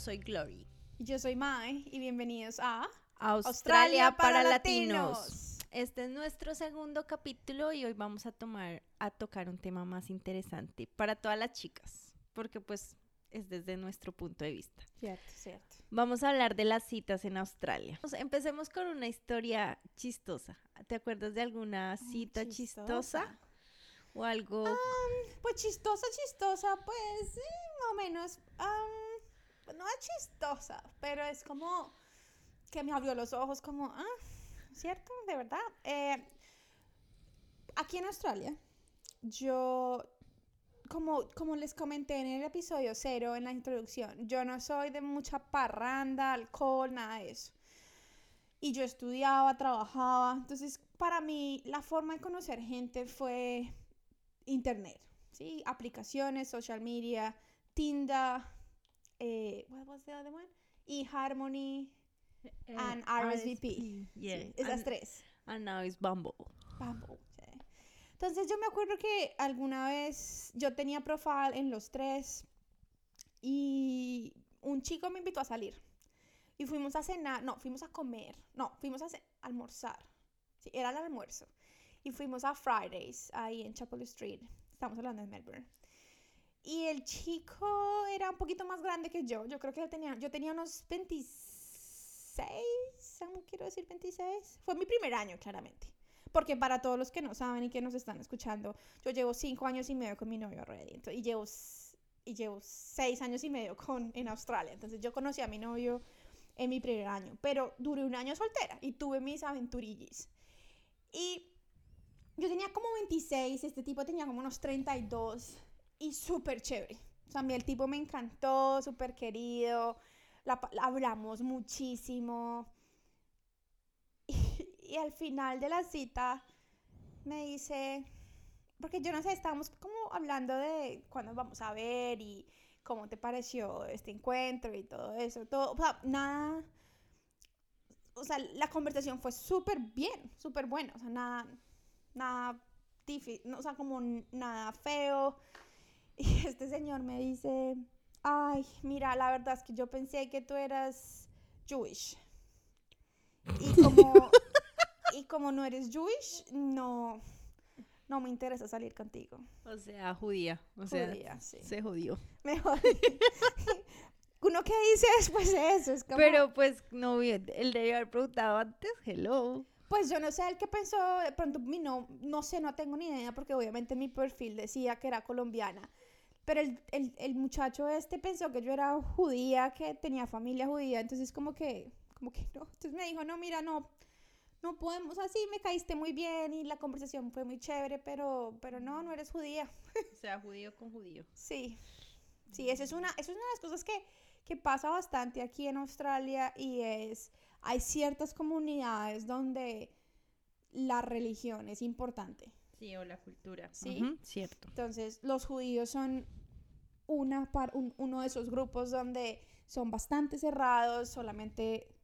soy Glory. Y yo soy Mai y bienvenidos a Australia, para, latinos. Este es nuestro segundo capítulo y hoy vamos a tomar a tocar un tema más interesante para todas las chicas, porque pues es desde nuestro punto de vista. Cierto, cierto. Vamos a hablar de las citas en Australia. Empecemos con una historia chistosa. ¿Te acuerdas de alguna cita chistosa? ¿O algo? pues chistosa, chistosa, pues sí, más o menos. No es chistosa, pero es como que me abrió los ojos como, ah, ¿cierto? De verdad. Eh, aquí en Australia, yo como, como les comenté en el episodio cero, en la introducción, yo no soy de mucha parranda, alcohol, nada de eso. Y yo estudiaba, trabajaba. Entonces, para mí, la forma de conocer gente fue internet, ¿sí? Aplicaciones, social media, Tinder, eh, what was the other one? Y Harmony eh, and RSVP. esas tres. And now it's Bumble. Bumble, Entonces yo me acuerdo que alguna vez yo tenía profile en los tres y un chico me invitó a salir. Y fuimos a cenar, no, fuimos a comer, no, fuimos a almorzar. Sí, era el almuerzo y fuimos a Fridays, ahí en Chapel Street. Estamos hablando de Melbourne. Y el chico era un poquito más grande que yo. Yo creo que tenía, yo tenía unos 26, no quiero decir 26. Fue mi primer año, claramente. Porque para todos los que no saben y que nos están escuchando, yo llevo cinco años y medio con mi novio already. y llevo y llevo seis años y medio con, en Australia. Entonces yo conocí a mi novio en mi primer año, pero duré un año soltera y tuve mis aventurillas. Y yo tenía como 26, este tipo tenía como unos 32 y súper chévere. O sea, a mí el tipo me encantó, súper querido, hablamos muchísimo. Y, al final de la cita me dice, porque yo no sé, estábamos como hablando de cuándo vamos a ver y cómo te pareció este encuentro y todo eso, todo, o sea, nada, o sea, la conversación fue súper bien, súper buena, o sea, nada, nada difícil, o sea, como nada feo. Y este señor me dice, ay, mira, la verdad es que yo pensé que tú eras Jewish. Y como, y como no eres Jewish, no, no me interesa salir contigo. O sea, judía. O sea, se jodió. Me jodí. Uno que dice después de eso es como... Pero pues, no, él debió haber preguntado antes, hello. Pues yo no sé el que pensó, de pronto mi no, no sé, no tengo ni idea, porque obviamente mi perfil decía que era colombiana. Pero el, el, el, muchacho este pensó que yo era judía, que tenía familia judía, entonces como que, como que no. Entonces me dijo, no, mira, no, no podemos, así me caíste muy bien y la conversación fue muy chévere, pero, pero no, no eres judía. O sea, judío con judío. Sí, sí, esa es una, eso es una de las cosas que, que pasa bastante aquí en Australia y es hay ciertas comunidades donde la religión es importante. Sí, o la cultura. Sí, cierto. Entonces, los judíos son una uno de esos grupos donde son bastante cerrados, solamente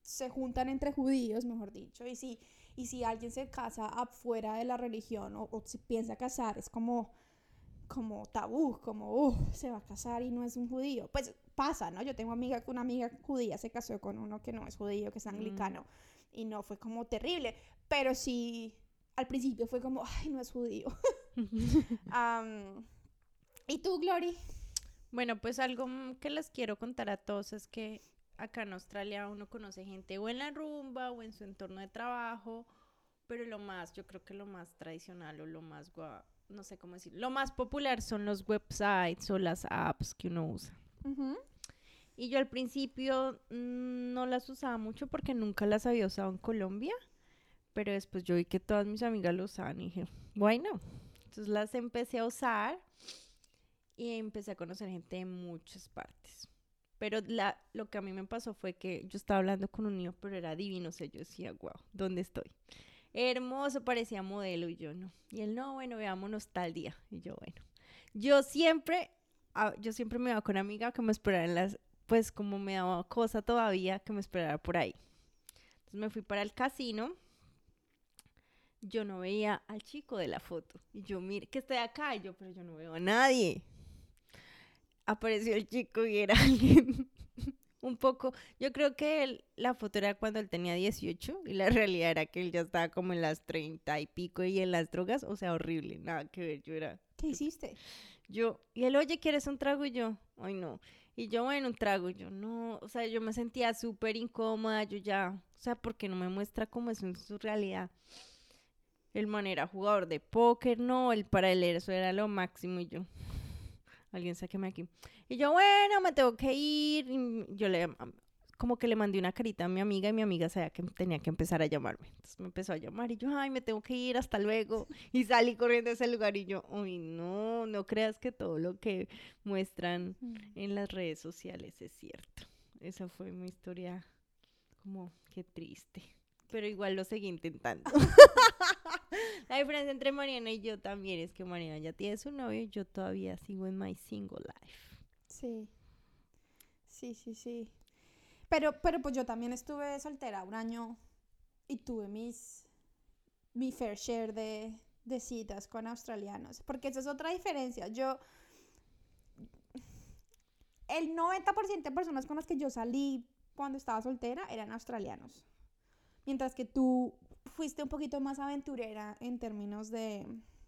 se juntan entre judíos, mejor dicho, y si, y si alguien se casa afuera de la religión o, o se piensa casar, es como, como tabú, como, se va a casar y no es un judío. Pues pasa, ¿no? Yo tengo amiga, una amiga judía se casó con uno que no es judío, que es anglicano, mm. y no fue como terrible, pero sí, al principio fue como, ay, no es judío. ¿Y tú, Glory? Bueno, pues algo que les quiero contar a todos es que acá en Australia uno conoce gente o en la rumba o en su entorno de trabajo, pero lo más, yo creo que lo más tradicional o lo más, no sé cómo decir, lo más popular son los websites o las apps que uno usa. Y yo al principio mm, no las usaba mucho porque nunca las había usado en Colombia, pero después yo vi que todas mis amigas lo usaban y dije, bueno, entonces las empecé a usar y empecé a conocer gente de muchas partes. Pero la, lo que a mí me pasó fue que yo estaba hablando con un niño, pero era divino, o sea, yo decía, wow, ¿dónde estoy? Hermoso, parecía modelo y yo no. Y él, no, bueno, veámonos tal día. Y yo, bueno. Yo siempre yo siempre me iba con una amiga que me esperara en las, pues como me daba cosa todavía que me esperara por ahí. Entonces me fui para el casino. Yo no veía al chico de la foto. Y yo, mire, que estoy acá. Y yo, pero yo no veo a nadie. apareció el chico y era alguien un poco, yo creo que él- la foto era cuando él tenía 18 y la realidad era que él ya estaba como en las 30 y pico y en las drogas, o sea, horrible, nada que ver, yo era, ¿Qué hiciste? yo, y él, oye, ¿quieres un trago? Y yo, ay no, y yo, bueno, un trago, y yo, no, o sea, yo me sentía súper incómoda, yo ya, o sea, porque no me muestra cómo es en su realidad. El man era jugador de póker, no, el para él eso era lo máximo y yo, alguien sáqueme aquí. Y yo, bueno, me tengo que ir. y yo le, como que le mandé una carita a mi amiga y mi amiga sabía que tenía que empezar a llamarme. Entonces me empezó a llamar y yo, ay, me tengo que ir, hasta luego. Y salí corriendo a ese lugar y yo, uy, no, no creas que todo lo que muestran en las redes sociales es cierto. Esa fue mi historia, como, qué triste. Pero igual lo seguí intentando. La diferencia entre Mariana y yo también es que Mariana ya tiene su novio y yo todavía sigo en my single life. Sí. Sí, sí, sí. Pero, pero pues yo también estuve soltera un año y tuve mis mi fair share de, de citas con australianos. Porque esa es otra diferencia. Yo. El 90% de personas con las que yo salí cuando estaba soltera eran australianos. Mientras que tú fuiste un poquito más aventurera en términos de.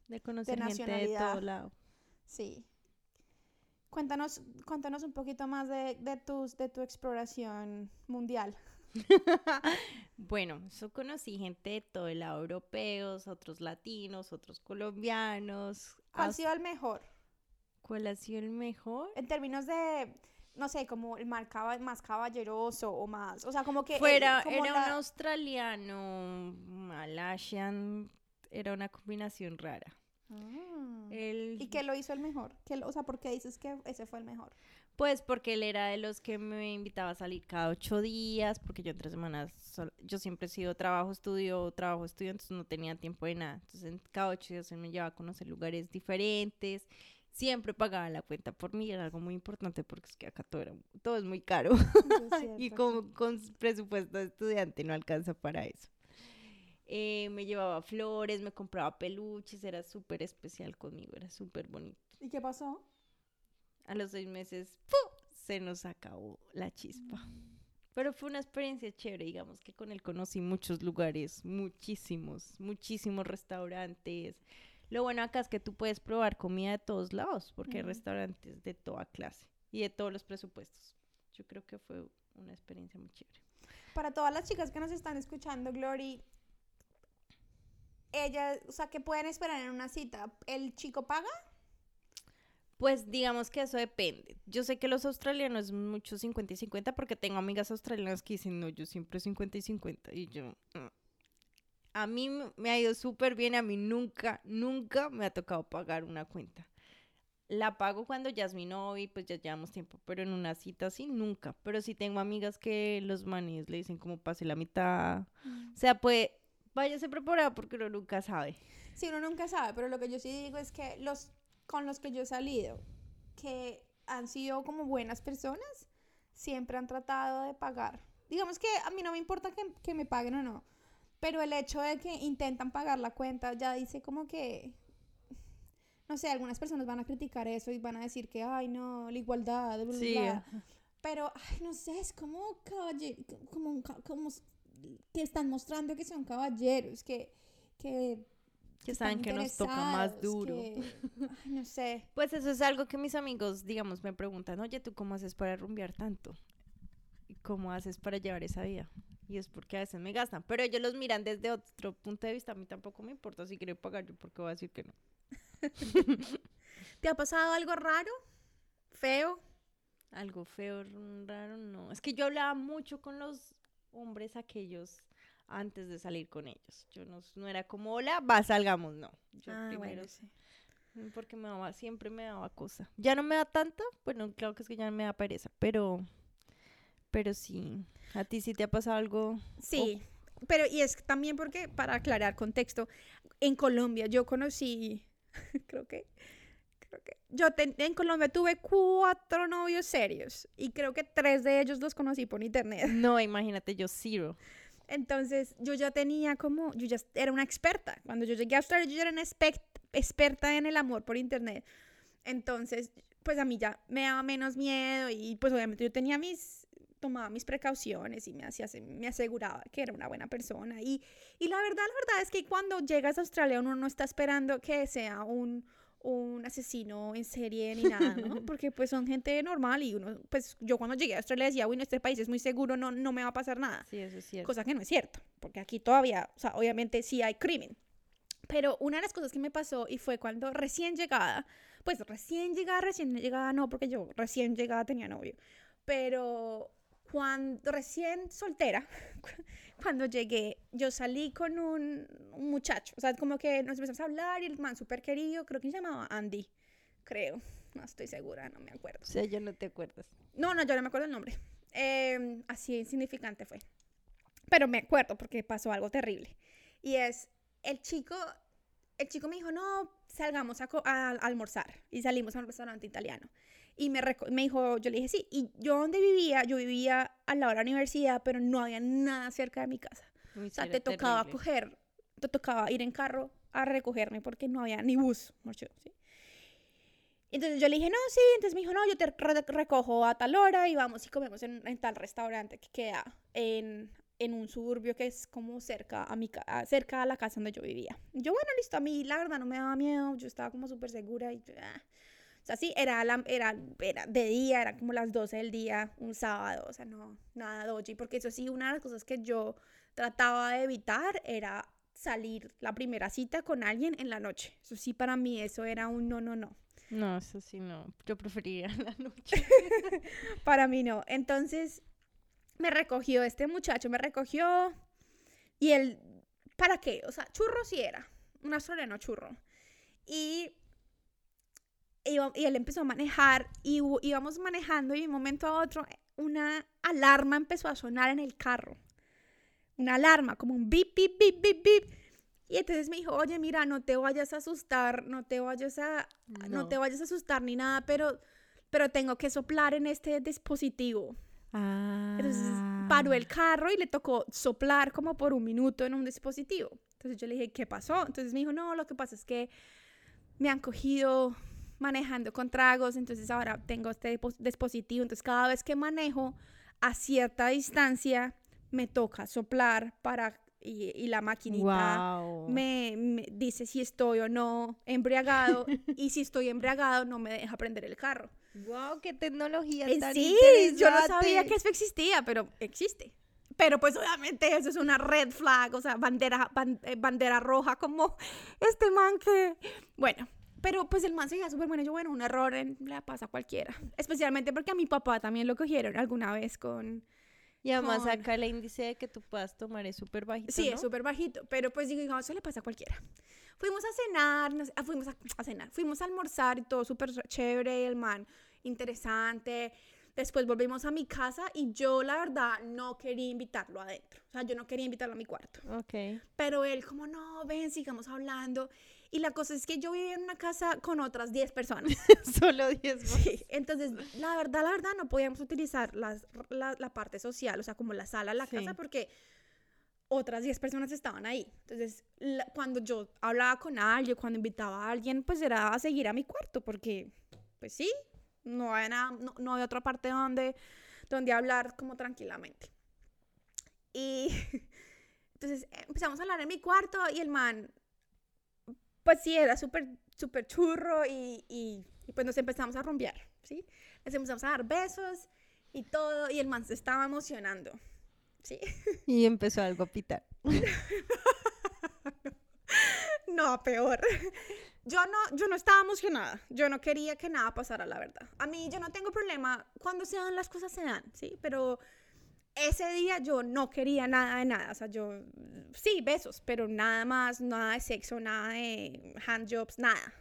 De conocer gente de todo lado. Sí. Cuéntanos, cuéntanos un poquito más de, de, tus, de tu exploración mundial. Bueno, yo conocí gente de todo el lado, europeos, otros latinos, otros colombianos. ¿Cuál ha sido el mejor? ¿Cuál ha sido el mejor? En términos de, no sé, como el caba- más caballeroso o más. O sea, como que. el- Fuera, como era la- un australiano, malaysian, era una combinación rara. Ah. Él, ¿Y qué lo hizo el mejor? ¿Qué lo- o sea, ¿por qué dices que ese fue el mejor? Pues porque él era de los que me invitaba a salir cada ocho días, porque yo en tres semanas, yo siempre he sido trabajo, estudio, trabajo, estudio, entonces no tenía tiempo de nada. Entonces en cada ocho días él me llevaba a conocer lugares diferentes, siempre pagaba la cuenta por mí, era algo muy importante porque es que acá todo, era- todo es muy caro y con, con presupuesto de estudiante no alcanza para eso. Eh, me llevaba flores, me compraba peluches, era súper especial conmigo, era súper bonito. ¿Y qué pasó? A los seis meses, se nos acabó la chispa. Pero fue una experiencia chévere, digamos que con él conocí muchos lugares, muchísimos, muchísimos restaurantes. Lo bueno acá es que tú puedes probar comida de todos lados, porque hay restaurantes de toda clase y de todos los presupuestos. Yo creo que fue una experiencia muy chévere. Para todas las chicas que nos están escuchando, Glory, ellas, o sea, ¿qué pueden esperar en una cita? ¿El chico paga? Pues digamos que eso depende. Yo sé que los australianos es mucho 50 y 50 porque tengo amigas australianas que dicen, no, yo siempre 50 y 50. Y yo, "Mm". A mí me ha ido súper bien, a mí nunca, nunca me ha tocado pagar una cuenta. La pago cuando ya es mi novio pues ya llevamos tiempo, pero en una cita así nunca. Pero sí tengo amigas que los manes le dicen como pase la mitad. O sea, pues váyase preparada porque uno nunca sabe. Sí, uno nunca sabe, pero lo que yo sí digo es que los con los que yo he salido, que han sido como buenas personas, siempre han tratado de pagar. Digamos que a mí no me importa que, que me paguen o no, pero el hecho de que intentan pagar la cuenta ya dice como que, no sé, algunas personas van a criticar eso y van a decir que, ay, no, la igualdad, bla, Sí, bla". Pero, ay, no sé, es como caballero, como, un como que están mostrando que son caballeros, que, que, que saben que nos toca más duro. que- ay, no sé. Pues eso es algo que mis amigos, digamos, me preguntan, oye, ¿tú cómo haces para rumbear tanto? ¿Y cómo haces para llevar esa vida? Y es porque a veces me gastan, pero ellos los miran desde otro punto de vista. A mí tampoco me importa si quieren pagar yo, porque voy a decir que no. ¿Te ha pasado algo raro? ¿Feo? Algo feo, raro, no. Es que yo hablaba mucho con los hombres aquellos antes de salir con ellos. Yo no, no era como, hola, va, salgamos, no. Yo primero, mm, porque me daba, siempre me daba cosa. Ya no me da tanto, bueno, claro que es que ya me da pereza, pero, pero sí. ¿A ti sí te ha pasado algo? Sí, pero y es también porque, para aclarar contexto, en Colombia yo conocí, creo que, creo que, yo en Colombia tuve cuatro novios serios y creo que tres de ellos los conocí por internet. No, imagínate, yo zero. Entonces yo ya tenía como, yo ya era una experta. Cuando yo llegué a Australia yo ya era una experta en el amor por internet. Entonces pues a mí ya me daba menos miedo y pues obviamente yo tenía mis, tomaba mis precauciones y me, hacía, me aseguraba que era una buena persona. Y, y la verdad, la verdad es que cuando llegas a Australia uno no está esperando que sea un, un asesino en serie ni nada, ¿no? Porque pues son gente normal y uno, pues yo cuando llegué a Australia decía, bueno, este país es muy seguro, no, no me va a pasar nada. Sí, eso es cierto. Cosa que no es cierto, porque aquí todavía, o sea, obviamente sí hay crimen. Pero una de las cosas que me pasó y fue cuando recién llegada, pues recién llegada, recién llegada no, porque yo recién llegada tenía novio, pero cuando recién soltera, cuando llegué, yo salí con un, muchacho, o sea, como que nos empezamos a hablar y el man súper querido, creo que se llamaba Andy, creo, no estoy segura, no me acuerdo. O sea, ya no te acuerdas. No, no, yo no me acuerdo el nombre. Eh, así insignificante fue. Pero me acuerdo porque pasó algo terrible. Y es, el chico, el chico me dijo, no, salgamos a, a almorzar. Y salimos a un restaurante italiano. Y me, me dijo, yo le dije sí. Y yo donde vivía, yo vivía al lado de la universidad, pero no había nada cerca de mi casa. o sea, te tocaba coger, te tocaba ir en carro a recogerme porque no había ni bus. ¿sí? Entonces yo le dije, no, sí. Entonces me dijo, no, yo te recojo a tal hora y vamos y comemos en, tal restaurante que queda en, en, un suburbio que es como cerca a, mi, cerca a la casa donde yo vivía. Yo, bueno, listo, a mí la verdad no me daba miedo, yo estaba como súper segura y... Ah. O sea, sí, era, la, era, era de día, era como las 12 del día, un sábado, o sea, no, nada doji, porque eso sí, una de las cosas que yo trataba de evitar era salir la primera cita con alguien en la noche. Eso sí, para mí eso era un no, no, no. No, eso sí, no. Yo preferiría la noche. para mí no. Entonces, me recogió este muchacho, me recogió y él, ¿para qué? O sea, churro sí era, un australiano churro. Y y, él empezó a manejar y íbamos manejando y de un momento a otro una alarma empezó a sonar en el carro. Una alarma, como un bip, bip, bip, bip, bip. Y entonces me dijo, oye, mira, no te vayas a asustar, no te vayas a, no, te vayas a asustar ni nada, pero, pero tengo que soplar en este dispositivo. Entonces paró el ah. carro y le tocó soplar como por un minuto en un dispositivo. Entonces yo le dije, ¿qué pasó? Entonces me dijo, no, lo que pasa es que me han cogido manejando con tragos, entonces ahora tengo este dispositivo, entonces cada vez que manejo a cierta distancia me toca soplar para y, la maquinita me, dice si estoy o no embriagado y si estoy embriagado no me deja prender el carro. Wow, qué tecnología eh, tan Sí, yo no sabía que eso existía, pero existe. Pero pues obviamente eso es una red flag, o sea, bandera, eh, bandera roja como este man que... Bueno, pero pues el man se súper bueno. Yo, bueno, un error en, le pasa a cualquiera. Especialmente porque a mi papá también lo cogieron alguna vez con... Y además acá el índice de que tú puedas tomar es súper bajito. Sí, es súper bajito. Pero pues digo, eso le pasa a cualquiera. Fuimos a cenar, ah, fuimos a, cenar, fuimos a almorzar y todo súper chévere. El man, interesante. Después volvimos a mi casa y yo, la verdad, no quería invitarlo adentro. O sea, yo no quería invitarlo a mi cuarto. Ok. Pero él, como, no, ven, sigamos hablando. Y la cosa es que yo vivía en una casa con otras 10 personas. Solo 10 Sí, entonces, la verdad, la verdad, no podíamos utilizar las, la, la, parte social, o sea, como la sala, la casa, porque otras 10 personas estaban ahí. Entonces, cuando yo hablaba con alguien, cuando invitaba a alguien, pues era a seguir a mi cuarto, porque, pues sí, no había, nada, no, no había otra parte donde, donde hablar como tranquilamente. Y entonces empezamos a hablar en mi cuarto y el man pues sí, era súper, súper churro y, y, pues nos empezamos a rompear, ¿sí? Nos empezamos a dar besos y todo, y el man se estaba emocionando, ¿sí? Y empezó algo a pitar. no, peor. Yo no, yo no estaba emocionada, yo no quería que nada pasara, la verdad. A mí yo no tengo problema, cuando se dan las cosas se dan, ¿sí? Pero ese día yo no quería nada de nada, o sea, yo, sí, besos, pero nada más, nada de sexo, nada de handjobs, nada.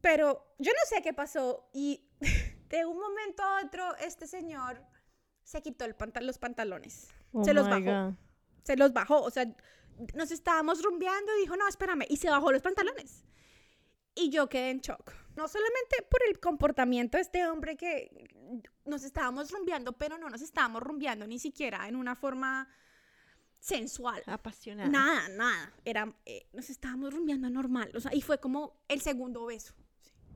Pero yo no sé qué pasó y de un momento a otro este señor se quitó el los pantalones, oh se los bajó, se los bajó, o sea, nos estábamos rumbeando y dijo, no, espérame, y se bajó los pantalones. Y yo quedé en shock. No solamente por el comportamiento de este hombre que nos estábamos rumbeando, pero no nos estábamos rumbeando ni siquiera en una forma sensual. Apasionada. Nada, nada. Era, eh, nos estábamos rumbeando normal. O sea, y fue como el segundo beso.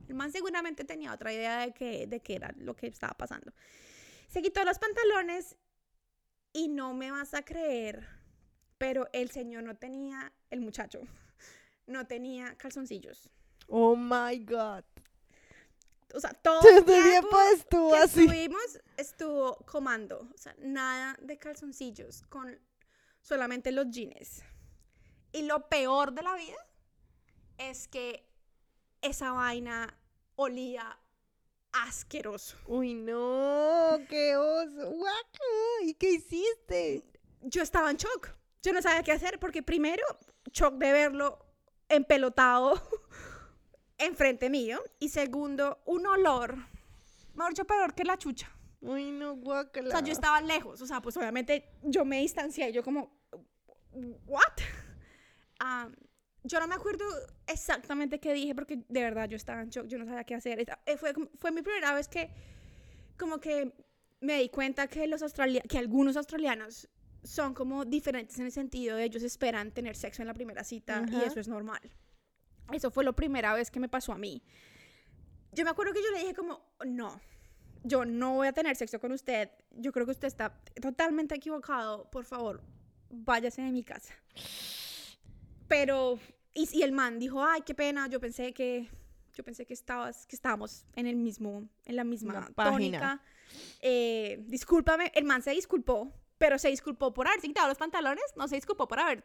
El man seguramente tenía otra idea de que, de qué era lo que estaba pasando. Se quitó los pantalones y no me vas a creer, pero el señor no tenía, el muchacho, no tenía calzoncillos. Oh my God. O sea, todo el tiempo tiempo estuvo que así. estuvimos estuvo comando. O sea, nada de calzoncillos, con solamente los jeans. Y lo peor de la vida es que esa vaina olía asqueroso. Uy, no, qué oso. Guaca. ¿Y qué hiciste? Yo estaba en shock. Yo no sabía qué hacer porque primero, shock de verlo empelotado enfrente mío. Y segundo, un olor, mejor dicho, peor que la chucha. Uy, no, guacala. O sea, yo estaba lejos, o sea, pues obviamente yo me distancié, yo como, ¿what? Ah, yo no me acuerdo exactamente qué dije porque de verdad yo estaba en shock, yo no sabía qué hacer. Eh, Fue, fue mi primera vez que como que me di cuenta que los australia que algunos australianos son como diferentes en el sentido de ellos esperan tener sexo en la primera cita y eso es normal. Eso fue la primera vez que me pasó a mí. Yo me acuerdo que yo le dije como, no, yo no voy a tener sexo con usted. Yo creo que usted está totalmente equivocado. Por favor, váyase de mi casa. Pero, y, y el man dijo, ay, qué pena, yo pensé que, yo pensé que estabas, que estábamos en el mismo, en la misma página. tónica. Eh, discúlpame, el man se disculpó, pero se disculpó por haberse quitado los pantalones, no se disculpó por haber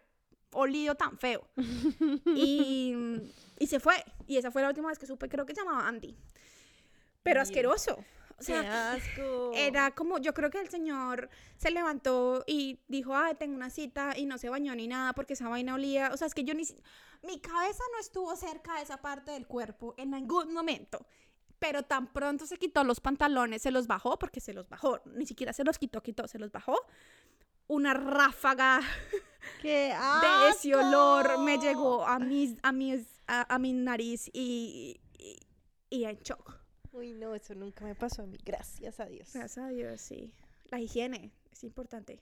olido tan feo. y, y se fue. Y esa fue la última vez que supe, creo que se llamaba Andy. Pero Dios. asqueroso. O Qué asco. era como, yo creo que el señor se levantó y dijo, ah, tengo una cita y no se bañó ni nada porque esa vaina olía. O sea, es que yo ni... Mi cabeza no estuvo cerca de esa parte del cuerpo en ningún momento. Pero tan pronto se quitó los pantalones, se los bajó, porque se los bajó. Ni siquiera se los quitó, quitó, se los bajó. Una ráfaga Qué de ese olor me llegó a mis, a mis, a, a mi nariz y, y, y en shock. Uy, no, eso nunca me pasó a mí. Gracias a Dios. Gracias a Dios, sí. La higiene es importante.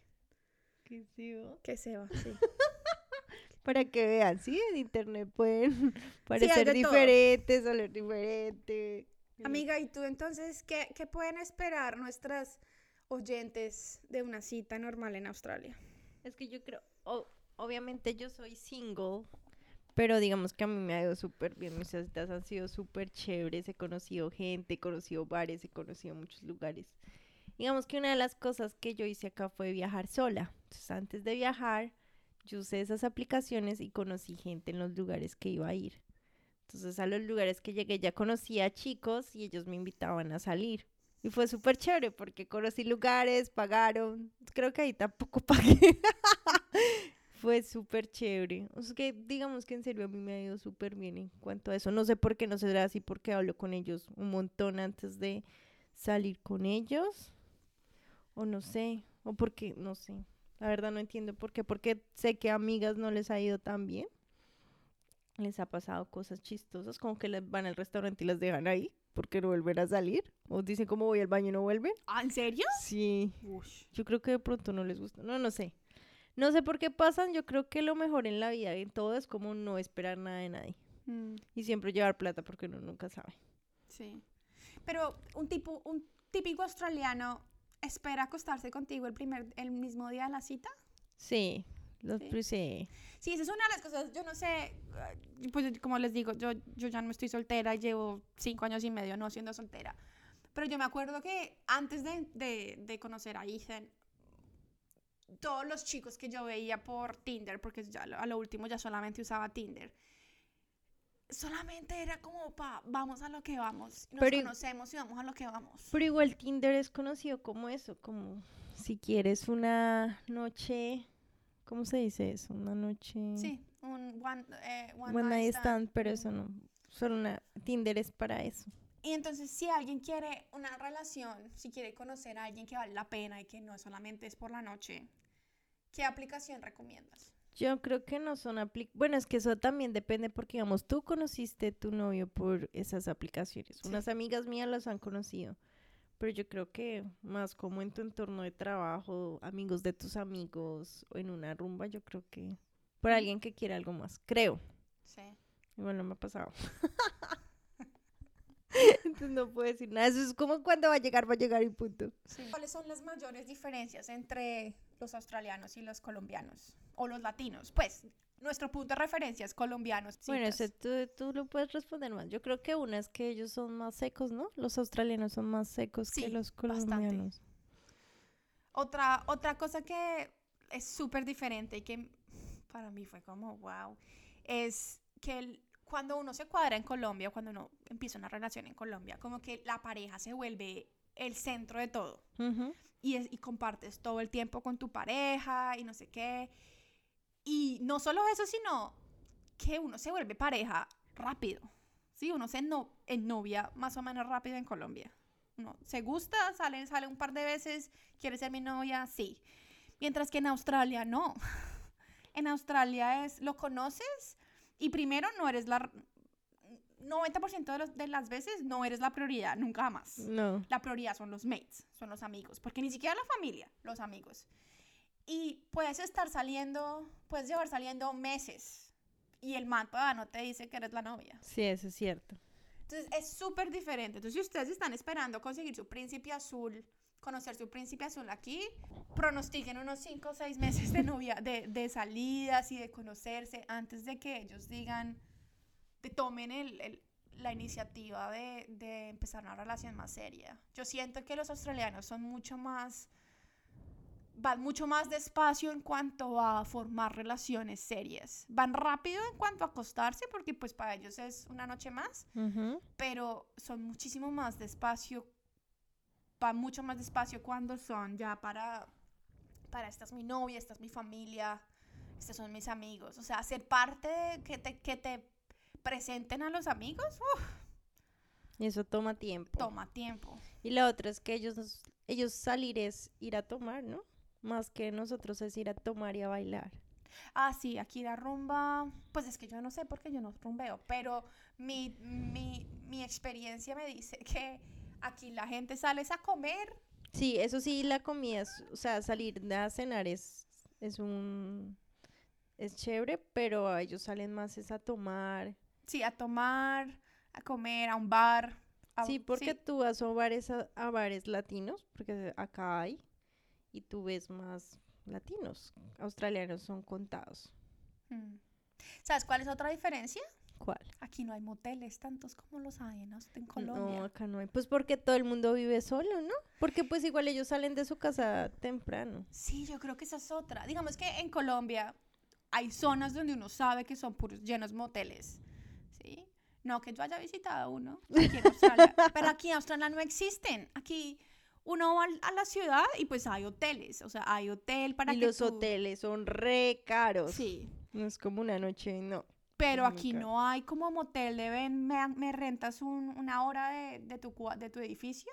Qué chivo. Que se va, sí. Para que vean, sí, en internet pueden parecer todo. diferentes, oler diferente. Amiga, ¿y tú entonces qué, qué pueden esperar nuestras oyentes de una cita normal en Australia? Es que yo creo, obviamente yo soy single, pero digamos que a mí me ha ido súper bien. Mis citas han sido súper chéveres. He conocido gente, he conocido bares, he conocido muchos lugares. Digamos que una de las cosas que yo hice acá fue viajar sola. Entonces, antes de viajar, yo usé esas aplicaciones y conocí gente en los lugares que iba a ir. Entonces, a los lugares que llegué ya conocía chicos y ellos me invitaban a salir. Y fue súper chévere porque conocí lugares, pagaron. Creo que ahí tampoco pagué. fue súper chévere. O sea que digamos que en serio a mí me ha ido súper bien en cuanto a eso. No sé por qué no será así porque hablo con ellos un montón antes de salir con ellos. O no sé. O porque, no sé. La verdad no entiendo por qué. Porque sé que a amigas no les ha ido tan bien. Les ha pasado cosas chistosas, como que les van al restaurante y las dejan ahí porque no vuelven a salir. O dicen como voy al baño y no vuelven. ¿Ah, ¿En serio? Sí. Yo creo que de pronto no les gusta. No, no sé. No sé por qué pasan. Yo creo que lo mejor en la vida, en todo, es como no esperar nada de nadie. Mm, Y siempre llevar plata porque uno nunca sabe. sí. Pero un tipo, un típico australiano espera acostarse contigo el primer, el mismo día de la cita. Sí. Los Sí. sí. Sí, esa es una de las cosas, yo no sé, eh, pues como les digo, yo, yo ya no estoy soltera, llevo cinco años y medio no siendo soltera. Pero yo me acuerdo que antes de, de, de conocer a Ethan, todos los chicos que yo veía por Tinder, porque ya a lo último ya solamente usaba Tinder, solamente era como pa, vamos a lo que vamos, nos Pero conocemos y vamos a lo que vamos. Pero igual Tinder es conocido como eso, como si quieres una noche, ¿cómo se dice eso? Una noche... Sí, un one, eh, one One night night stand, pero eso no. Solo una... Tinder es para eso. Y entonces, si alguien quiere una relación, si quiere conocer a alguien que vale la pena y que no solamente es por la noche, ¿qué aplicación recomiendas? Yo creo que no son apli... Bueno, es que eso también depende porque, digamos, tú conociste tu novio por esas aplicaciones. Sí. Unas amigas mías los han conocido. Pero yo creo que más como en tu entorno de trabajo, amigos de tus amigos o en una rumba, yo creo que por Mm. alguien que quiera algo más. Creo. Sí. Igual no me ha pasado. Entonces no puedo decir nada. Eso es como cuando va a llegar, va a llegar y punto. ¿Cuáles son las mayores diferencias entre los australianos y los colombianos? O los latinos. Pues, nuestro punto de referencia es colombianos. Bueno, ese tú, tú lo puedes responder más. Yo creo que una es que ellos son más secos, ¿no? Los australianos son más secos Sí, que los bastante. colombianos. Otra, otra cosa que es súper diferente y que para mí fue como wow, es que el- cuando uno se cuadra en Colombia, cuando uno empieza una relación en Colombia, como que la pareja se vuelve el centro de todo Ujú. y, es- y compartes todo el tiempo con tu pareja y no sé qué. Y no solo eso, sino que uno se vuelve pareja rápido. Sí, uno se no, en novia más o menos rápido en Colombia. Uno se gusta, sale, sale un par de veces, quiere ser mi novia, sí. Mientras que en Australia no. En Australia es, lo conoces y primero no eres la... 90% de, los- de las veces no eres la prioridad, nunca jamás No. la prioridad son los mates, son los amigos, porque ni siquiera la familia, los amigos. Y puedes estar saliendo, puedes llevar saliendo meses y el man todavía no te dice que eres la novia. Sí, eso es cierto. Entonces es súper diferente. Entonces si ustedes están esperando conseguir su príncipe azul, conocer su príncipe azul aquí, pronostiquen unos 5 o 6 meses de novia, de, de salidas y de conocerse antes de que ellos digan, te tomen el- el- la iniciativa de, de empezar una relación más seria. Yo siento que los australianos son mucho más, van mucho más despacio en cuanto a formar relaciones serias. Van rápido en cuanto a acostarse porque pues para ellos es una noche más Ujú. pero son muchísimo más despacio, van mucho más despacio cuando son ya para, para esta es mi novia, esta es mi familia, estos son mis amigos. O sea, ser parte de que te, que te presenten a los amigos, Y eso toma tiempo. toma tiempo. Y la otra es que ellos, ellos salir es ir a tomar, ¿no? Más que nosotros es ir a tomar y a bailar. Ah, sí, aquí la rumba, pues es que yo no sé porque yo no rumbeo, pero mi, mi, mi experiencia me dice que aquí la gente sale a comer Sí, eso sí, la comida, es- o sea, salir a cenar es, es un... Es chévere, pero a ellos salen más es a tomar. Sí, a tomar, a comer, a un bar. a- Sí, porque tú vas a bares, a, a bares latinos, porque acá hay, y tú ves más latinos. Australianos son contados. Mm. ¿Sabes cuál es otra diferencia? ¿Cuál? Aquí no hay moteles tantos como los hay en, en No, Colombia. acá no hay. Pues porque todo el mundo vive solo, ¿no? Porque pues igual ellos salen de su casa temprano. Sí, yo creo que esa es otra. Digamos que en Colombia hay zonas donde uno sabe que son puros llenos moteles. ¿Sí? No que yo haya visitado uno aquí en Australia. pero aquí en Australia no existen. Aquí uno va a la ciudad y pues hay hoteles. O sea, hay hotel para y que los tú- hoteles son re caros. Sí. No es como una noche, no. Pero muy aquí no hay como motel de ven, me, me rentas un- una hora de, de tu, de tu edificio.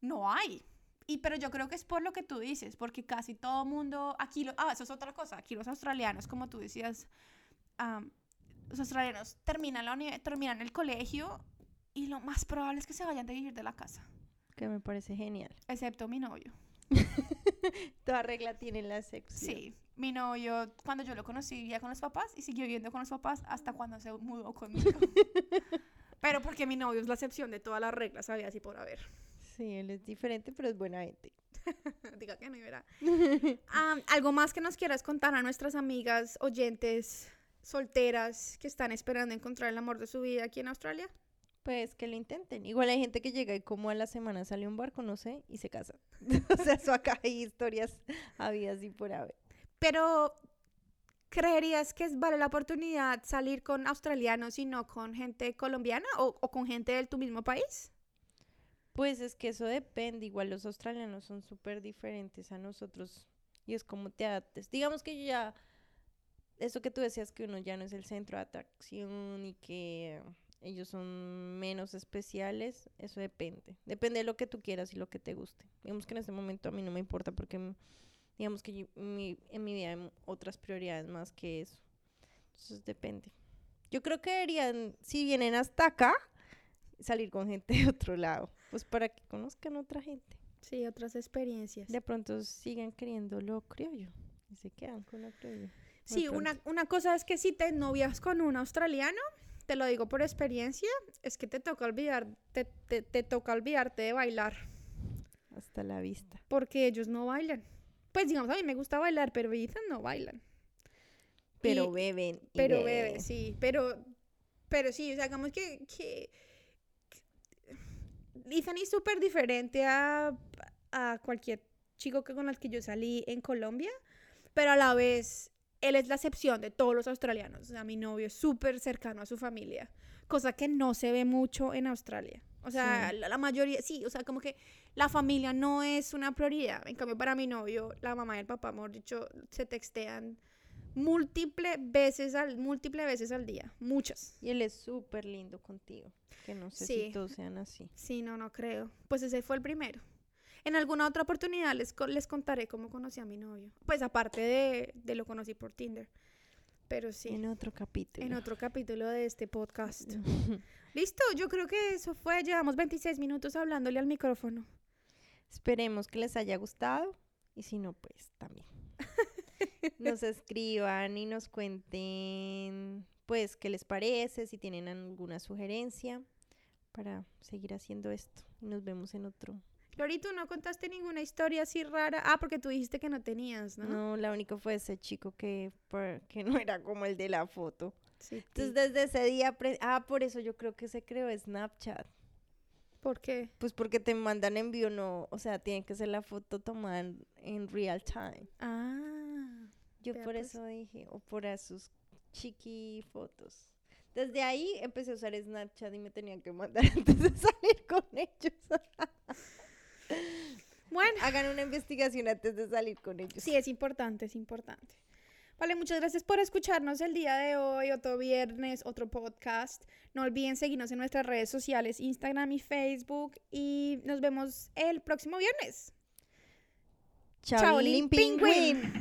No hay. Y pero yo creo que es por lo que tú dices, porque casi todo mundo, aquí, lo, ah, eso es otra cosa, aquí los australianos, como tú decías, am, los australianos terminan, la terminan el colegio y lo más probable es que se vayan de vivir de la casa, Que me parece genial. excepto mi novio. Toda regla tiene la sección. Sí, mi novio, cuando yo lo conocí, vivía con los papás y siguió viviendo con los papás hasta cuando se mudó conmigo. Pero porque mi novio es la excepción de todas las reglas, había así por haber. Sí, él es diferente, pero es buena gente. Diga que no, verá. Am, ¿Algo más que nos quieras contar a nuestras amigas oyentes solteras que están esperando encontrar el amor de su vida aquí en Australia? Pues que lo intenten. Igual hay gente que llega y como a la semana sale un barco, no sé, y se casa. o sea, eso acá hay historias habidas y por haber. Pero, ¿creerías que es- vale la oportunidad salir con australianos y no con gente colombiana o, con gente de tu mismo país? Pues es que eso depende. Igual los australianos son súper diferentes a nosotros. Y es como te adaptes. Digamos que yo ya. Eso que tú decías que uno ya no es el centro de atracción y que ellos son menos especiales. Eso depende. Depende de lo que tú quieras y lo que te guste. Digamos que en este momento a mí no me importa porque. Digamos que yo- mi- en mi vida hay otras prioridades más que eso. Entonces depende. Yo creo que deberían, si vienen hasta acá, salir con gente de otro lado. Pues para que conozcan otra gente. Sí, otras experiencias. De pronto sigan queriendo lo criollo. Y se quedan con lo criollo. Sí, una, una cosa es que si te novias con un australiano, te te lo digo por experiencia, es que te toca olvidar, te, te, te toca olvidarte de bailar, Hasta la vista. porque ellos no bailan. Pues digamos, a mí me gusta bailar, pero Ethan no bailan. Pero Y- beben. y Pero bebe, sí, pero, pero sí, o sea, digamos que, que, que Ethan es súper diferente a, a cualquier chico que con el que yo salí en Colombia, pero a la vez él es la excepción de todos los australianos. O sea, mi novio es súper cercano a su familia, cosa que no se ve mucho en Australia. O sea, Sí. la, la mayoría, sí, o sea, como que la familia no es una prioridad. En cambio, para mi novio, la mamá y el papá, mejor dicho, se textean múltiples veces al, múltiples veces al día. Muchas. Y él es súper lindo contigo. Que no sé Sí. si todos sean así. Sí, no, no creo. Pues ese fue el primero. En alguna otra oportunidad les, les contaré cómo conocí a mi novio. Pues aparte de, de lo conocí por Tinder. Pero sí, En otro capítulo. en otro capítulo de este podcast. Listo, yo creo que eso fue. Llevamos 26 minutos hablándole al micrófono. Esperemos que les haya gustado. Y si no, pues también. nos escriban y nos cuenten, pues, qué les parece, si tienen alguna sugerencia para seguir haciendo esto. Y nos vemos en otro. Lori, tú no contaste ninguna historia así rara. Ah, porque tú dijiste que no tenías, ¿no? No, la única fue ese chico que, que no era como el de la foto. Sí, Entonces, desde ese día, ah, por eso yo creo que se creó Snapchat. ¿Por qué? Pues porque te mandan envío, no, o sea, tiene que ser la foto tomada en, en real time. Ah. Yo por pues. eso dije, o por sus chiqui fotos. Desde ahí empecé a usar Snapchat y me tenían que mandar antes de salir con ellos. Bueno. Hagan una investigación antes de salir con ellos. Sí, es importante, es importante. Vale, muchas gracias por escucharnos el día de hoy, otro viernes, otro podcast. No olviden seguirnos en nuestras redes sociales, Instagram y Facebook. Y nos vemos el próximo viernes. Chao, Lin. Pingüin.